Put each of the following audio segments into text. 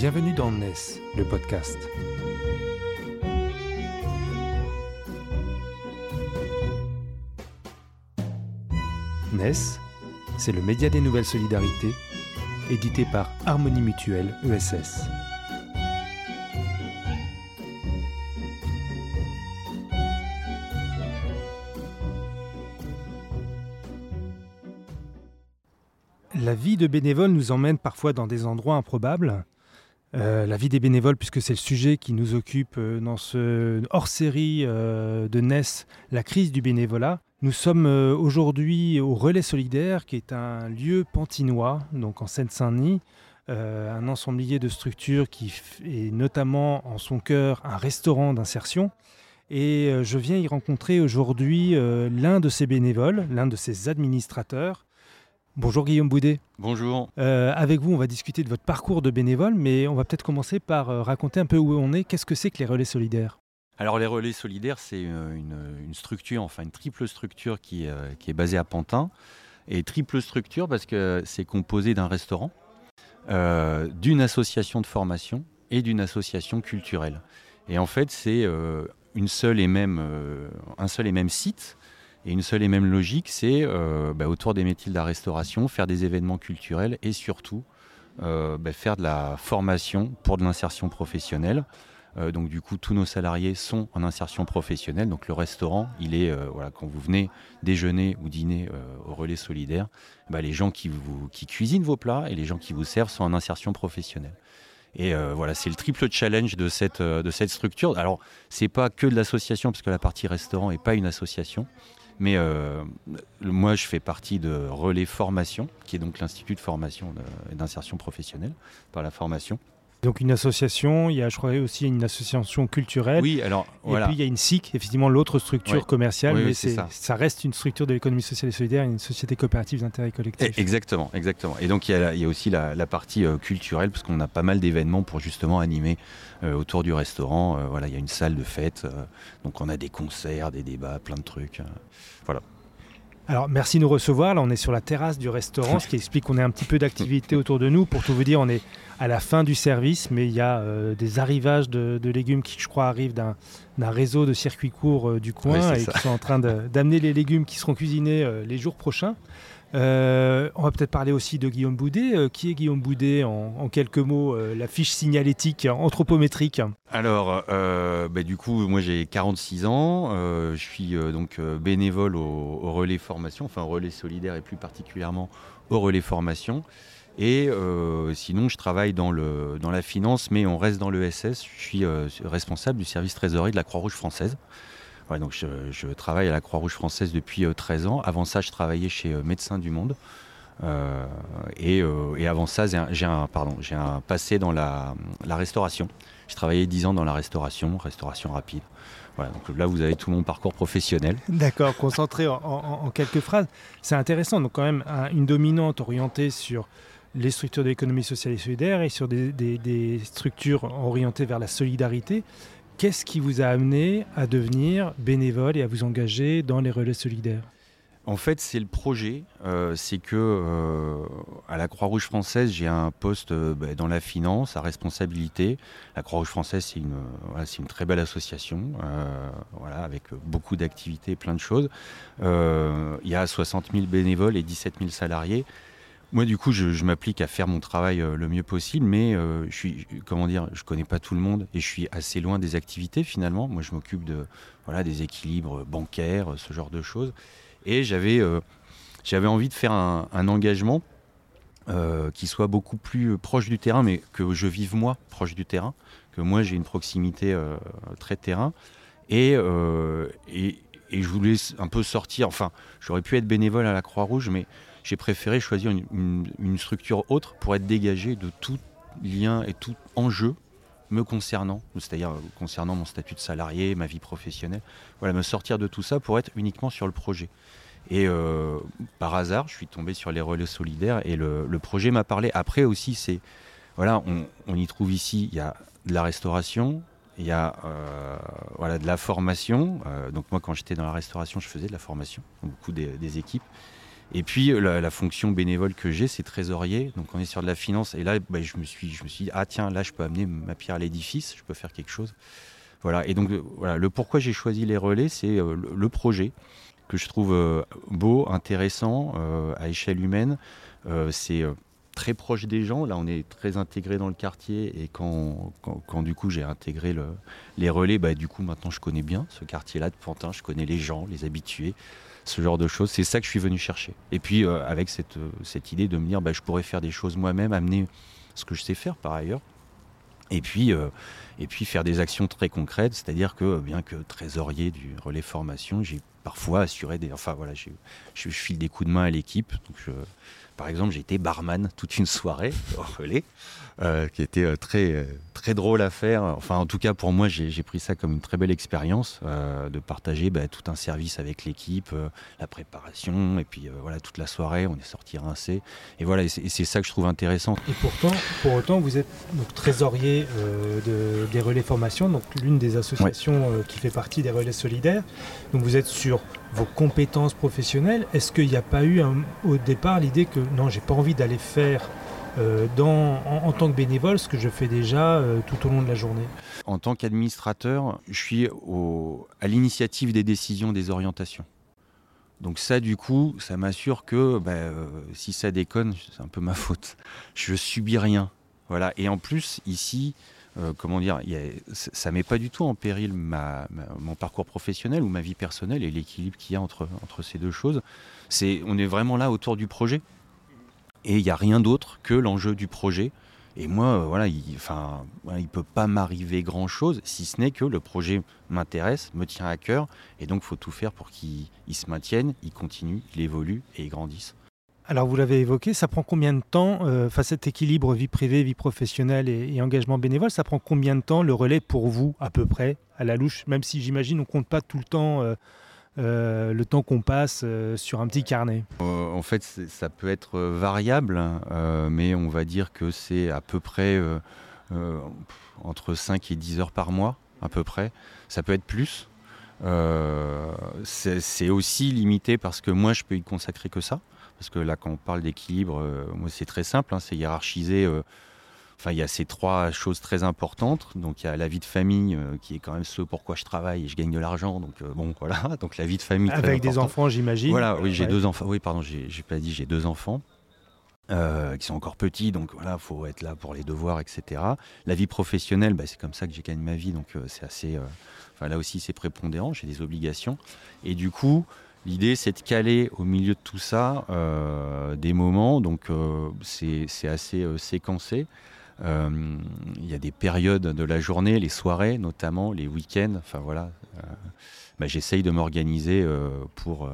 Bienvenue dans NES, le podcast. NES, c'est le média des nouvelles solidarités, édité par Harmonie Mutuelle ESS. La vie de bénévole nous emmène parfois dans des endroits improbables. Euh, la vie des bénévoles, puisque c'est le sujet qui nous occupe euh, dans ce hors-série euh, de NES, la crise du bénévolat. Nous sommes aujourd'hui au Relais Solidaire, qui est un lieu pantinois, donc en Seine-Saint-Denis, un ensemblier de structures qui est notamment en son cœur un restaurant d'insertion. Et je viens y rencontrer aujourd'hui l'un de ses bénévoles, l'un de ses administrateurs, Bonjour Guillaume Boudet. Bonjour. Euh, avec vous, on va discuter de votre parcours de bénévole, mais on va peut-être commencer par euh, raconter un peu où on est. Qu'est-ce que c'est que les relais solidaires? Alors les relais solidaires, c'est euh, une, structure, enfin une triple structure qui, est basée à Pantin. Et triple structure parce que c'est composé d'un restaurant, d'une association de formation et d'une association culturelle. Et en fait, c'est une seule et même, un seul et même site et une seule et même logique, c'est euh, bah, autour des métiers de la restauration, faire des événements culturels et surtout euh, bah, faire de la formation pour de l'insertion professionnelle. Euh, donc du coup, tous nos salariés sont en insertion professionnelle. Donc le restaurant, il est voilà, quand vous venez déjeuner ou dîner au relais solidaire, bah, les gens qui cuisinent vos plats et les gens qui vous servent sont en insertion professionnelle. Et voilà, c'est le triple challenge de cette, de cette structure. Alors, c'est pas que de l'association, parce que la partie restaurant n'est pas une association. Mais euh, moi, je fais partie de Relais Formation, qui est donc l'Institut de formation et d'insertion professionnelle par la formation. Donc une association, il y a je crois aussi une association culturelle. Oui, alors et puis il y a une SIC, effectivement l'autre structure commerciale, mais c'est ça. reste une structure de l'économie sociale et solidaire, une société coopérative d'intérêt collectif. Eh, exactement, exactement. Et donc il y a, aussi la, partie euh, culturelle parce qu'on a pas mal d'événements pour justement animer euh, autour du restaurant. Euh, voilà, il y a une salle de fête, donc on a des concerts, des débats, plein de trucs. voilà. Alors merci de nous recevoir. Là, on est sur la terrasse du restaurant, ce qui explique qu'on a un petit peu d'activité autour de nous. Pour tout vous dire, on est à la fin du service, mais il y a euh, des arrivages de, légumes qui, je crois, arrivent d'un réseau de circuits courts euh, du coin et qui sont en train d'amener les légumes qui seront cuisinés euh, les jours prochains. Euh, on va peut-être parler aussi de Guillaume Boudet. Euh, qui est Guillaume Boudet en, quelques mots, euh, la fiche signalétique anthropométrique Alors, bah, du coup, moi j'ai 46 ans. je suis donc bénévole au, relais formation, enfin au relais solidaire et plus particulièrement au relais formation. Et sinon, je travaille dans, dans la finance, mais on reste dans l'ESS. Je suis responsable du service trésorerie de la Croix-Rouge française donc je, travaille à la Croix-Rouge française depuis 13 euh, ans. Avant ça, je travaillais chez euh, Médecins du Monde. Euh, et, avant ça, j'ai un, un passé dans la, restauration. J'ai travaillé 10 ans dans la restauration, restauration rapide. Voilà, donc là, vous avez tout mon parcours professionnel. D'accord, concentré en, quelques phrases. C'est intéressant, donc quand même une dominante orientée sur les structures de l'économie sociale et solidaire et sur des structures orientées vers la solidarité. Qu'est-ce qui vous a amené à devenir bénévole et à vous engager dans les relais solidaires? En fait, c'est le projet. Euh, c'est que euh, à la Croix-Rouge française, j'ai un poste euh, bah, dans la finance, à responsabilité. La Croix-Rouge française, c'est une, une très belle association, voilà, avec beaucoup d'activités, plein de choses. Il y a 60 000 bénévoles et 17 000 salariés. Moi, du coup, je, m'applique à faire mon travail euh, le mieux possible, mais euh, je suis, comment dire, je connais pas tout le monde et je suis assez loin des activités finalement. Moi, je m'occupe de, voilà, des équilibres bancaires, ce genre de choses. Et j'avais, euh, j'avais envie de faire un, engagement qui soit beaucoup plus proche du terrain, mais que je vive moi proche du terrain, que moi j'ai une proximité très terrain. Et, et, et, je voulais un peu sortir, enfin, j'aurais pu être bénévole à la Croix-Rouge, mais j'ai préféré choisir une, structure autre pour être dégagé de tout lien et tout enjeu me concernant, c'est-à-dire concernant mon statut de salarié, ma vie professionnelle. Voilà, me sortir de tout ça pour être uniquement sur le projet. Et euh, par hasard, je suis tombé sur les relais solidaires et le, projet m'a parlé. Après aussi, c'est voilà, on, y trouve ici, il y a de la restauration, il y a euh, voilà de la formation. Euh, donc moi, quand j'étais dans la restauration, je faisais de la formation, beaucoup des équipes. Et puis la, fonction bénévole que j'ai, c'est trésorier. Donc on est sur de la finance. Et là, bah, je, me suis, je me suis dit, ah tiens, là, je peux amener ma pierre à l'édifice, je peux faire quelque chose. Voilà. Et donc voilà, le pourquoi j'ai choisi les relais, c'est le, projet que je trouve beau, intéressant, à échelle humaine. c'est très proche des gens. Là, on est très intégré dans le quartier. Et quand, quand, du coup j'ai intégré le, les relais, bah, du coup maintenant je connais bien ce quartier-là de Pantin. Je connais les gens, les habitués, ce genre de choses. C'est ça que je suis venu chercher. Et puis euh, avec cette, euh, cette idée de me dire, bah, je pourrais faire des choses moi-même, amener ce que je sais faire par ailleurs. Et puis, euh, et puis faire des actions très concrètes, c'est-à-dire que bien que trésorier du relais formation, j'ai parfois assuré des. Enfin voilà, je, je, file des coups de main à l'équipe. Par exemple, j'ai été barman toute une soirée au relais, euh, qui était euh, très, euh, très drôle à faire. Enfin, en tout cas, pour moi, j'ai pris ça comme une très belle expérience de partager bah, tout un service avec l'équipe, la préparation, et puis voilà, toute la soirée, on est sorti rincé. Et voilà, c'est ça que je trouve intéressant. Et pourtant, pour autant, vous êtes trésorier de, des relais formation, donc l'une des associations qui fait partie des relais solidaires. Donc vous êtes sur vos compétences professionnelles. Est-ce qu'il n'y a pas eu au départ l'idée que non, j'ai pas envie d'aller faire euh, dans, en, tant que bénévole ce que je fais déjà euh, tout au long de la journée? En tant qu'administrateur, je suis à l'initiative des décisions des orientations. Donc ça, du coup, ça m'assure que bah, euh, si ça déconne, c'est un peu ma faute. Je subis rien. Voilà. Et en plus, ici, euh, comment dire, y a, ça met pas du tout en péril mon parcours professionnel ou ma vie personnelle et l'équilibre qu'il y a entre, entre ces deux choses. C'est, on est vraiment là autour du projet et il n'y a rien d'autre que l'enjeu du projet. Et moi, euh, voilà, il, enfin, il peut pas m'arriver grand chose si ce n'est que le projet m'intéresse, me tient à cœur, et donc faut tout faire pour qu'il se maintienne, il continue, il évolue et il grandisse. Alors vous l'avez évoqué, ça prend combien de temps, euh, face cet équilibre vie privée, vie professionnelle et, engagement bénévole, ça prend combien de temps le relais pour vous à peu près, à la louche, même si j'imagine on compte pas tout le temps euh, euh, le temps qu'on passe sur un petit carnet En fait ça peut être variable, mais on va dire que c'est à peu près entre 5 et 10 heures par mois, à peu près. Ça peut être plus. c'est aussi limité parce que moi je peux y consacrer que ça. Parce que là, quand on parle d'équilibre, euh, moi, c'est très simple, hein, c'est hiérarchisé. Euh, enfin, il y a ces trois choses très importantes. Donc, il y a la vie de famille, euh, qui est quand même ce pourquoi je travaille et je gagne de l'argent. Donc, bon, voilà. Donc, la vie de famille. Avec des enfants, j'imagine. Voilà, oui, j'ai deux enfants. Oui, pardon, j'ai pas dit, j'ai deux enfants. qui sont encore petits, donc voilà, faut être là pour les devoirs, etc. La vie professionnelle, bah, c'est comme ça que j'ai gagné ma vie, donc c'est assez. Enfin, là aussi, c'est prépondérant, j'ai des obligations. Et du coup, L'idée, c'est de caler au milieu de tout ça euh, des moments, donc euh, c'est assez euh, séquencé. Il y a des périodes de la journée, les soirées notamment, les week-ends, enfin voilà. Bah, j'essaye de m'organiser pour,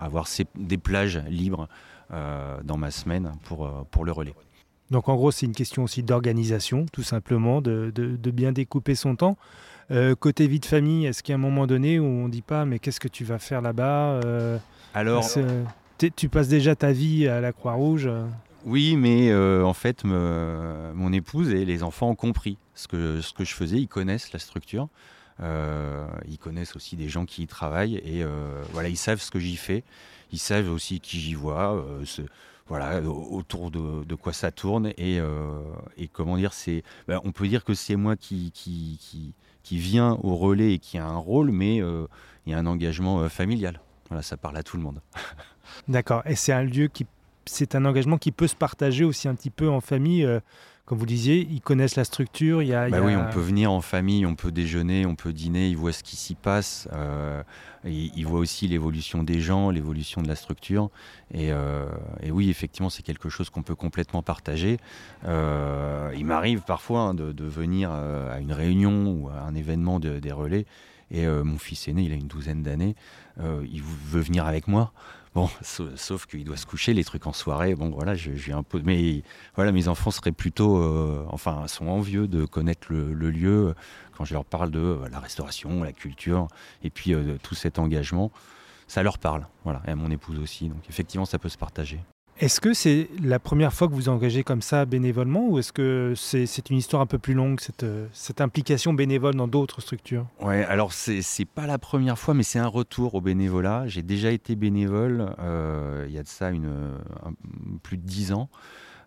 avoir des plages libres dans ma semaine pour le relais. Donc en gros, c'est une question aussi d'organisation, tout simplement, de, bien découper son temps. Euh, côté vie de famille, est-ce qu'il y a un moment donné où on ne dit pas mais qu'est-ce que tu vas faire là-bas euh, Alors, tu passes déjà ta vie à la Croix-Rouge Oui, mais euh, en fait, mon épouse et les enfants ont compris ce que, ce que je faisais. Ils connaissent la structure. ils connaissent aussi des gens qui y travaillent et voilà, ils savent ce que j'y fais. Ils savent aussi qui j'y vois voilà, autour de, quoi ça tourne et, comment dire, c'est, ben, on peut dire que c'est moi qui, qui, qui vient au relais et qui a un rôle, mais euh, il y a un engagement euh, familial. Voilà, ça parle à tout le monde. D'accord. Et c'est un lieu qui, c'est un engagement qui peut se partager aussi un petit peu en famille. Euh, comme vous disiez, ils connaissent la structure. Il y a, bah oui, on peut venir en famille, on peut déjeuner, on peut dîner. Ils voient ce qui s'y passe. Euh, ils, voient aussi l'évolution des gens, l'évolution de la structure. Et, et oui, effectivement, c'est quelque chose qu'on peut complètement partager. Euh, il m'arrive parfois hein, de, de, venir à une réunion ou à un événement de, des relais. Et mon fils aîné, il a une douzaine d'années, il veut venir avec moi. Bon, sauf qu'il doit se coucher, les trucs en soirée. Bon, voilà, j'ai un peu. Mais voilà, mes enfants seraient plutôt. Euh, enfin, sont envieux de connaître le, lieu quand je leur parle de euh, la restauration, la culture, et puis euh, tout cet engagement. Ça leur parle, voilà, et à mon épouse aussi. Donc, effectivement, ça peut se partager. Est-ce que c'est la première fois que vous engagez comme ça bénévolement ou est-ce que c'est une histoire un peu plus longue, cette, cette implication bénévole dans d'autres structures? Ouais, alors c'est pas la première fois, mais c'est un retour au bénévolat. J'ai déjà été bénévole euh, il y a de ça une, plus de dix ans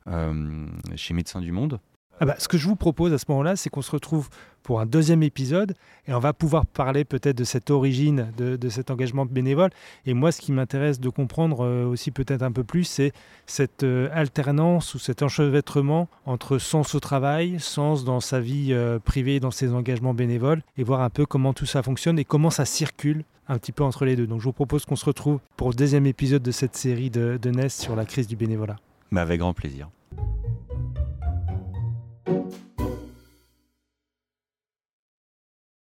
euh, chez Médecins du Monde. Ah bah, ce que je vous propose à ce moment-là, c'est qu'on se retrouve pour un deuxième épisode et on va pouvoir parler peut-être de cette origine, de, cet engagement bénévole. Et moi, ce qui m'intéresse de comprendre euh, aussi peut-être un peu plus, c'est cette euh, alternance ou cet enchevêtrement entre sens au travail, sens dans sa vie euh, privée, dans ses engagements bénévoles, et voir un peu comment tout ça fonctionne et comment ça circule un petit peu entre les deux. Donc je vous propose qu'on se retrouve pour le deuxième épisode de cette série de, de NES sur la crise du bénévolat. Mais avec grand plaisir.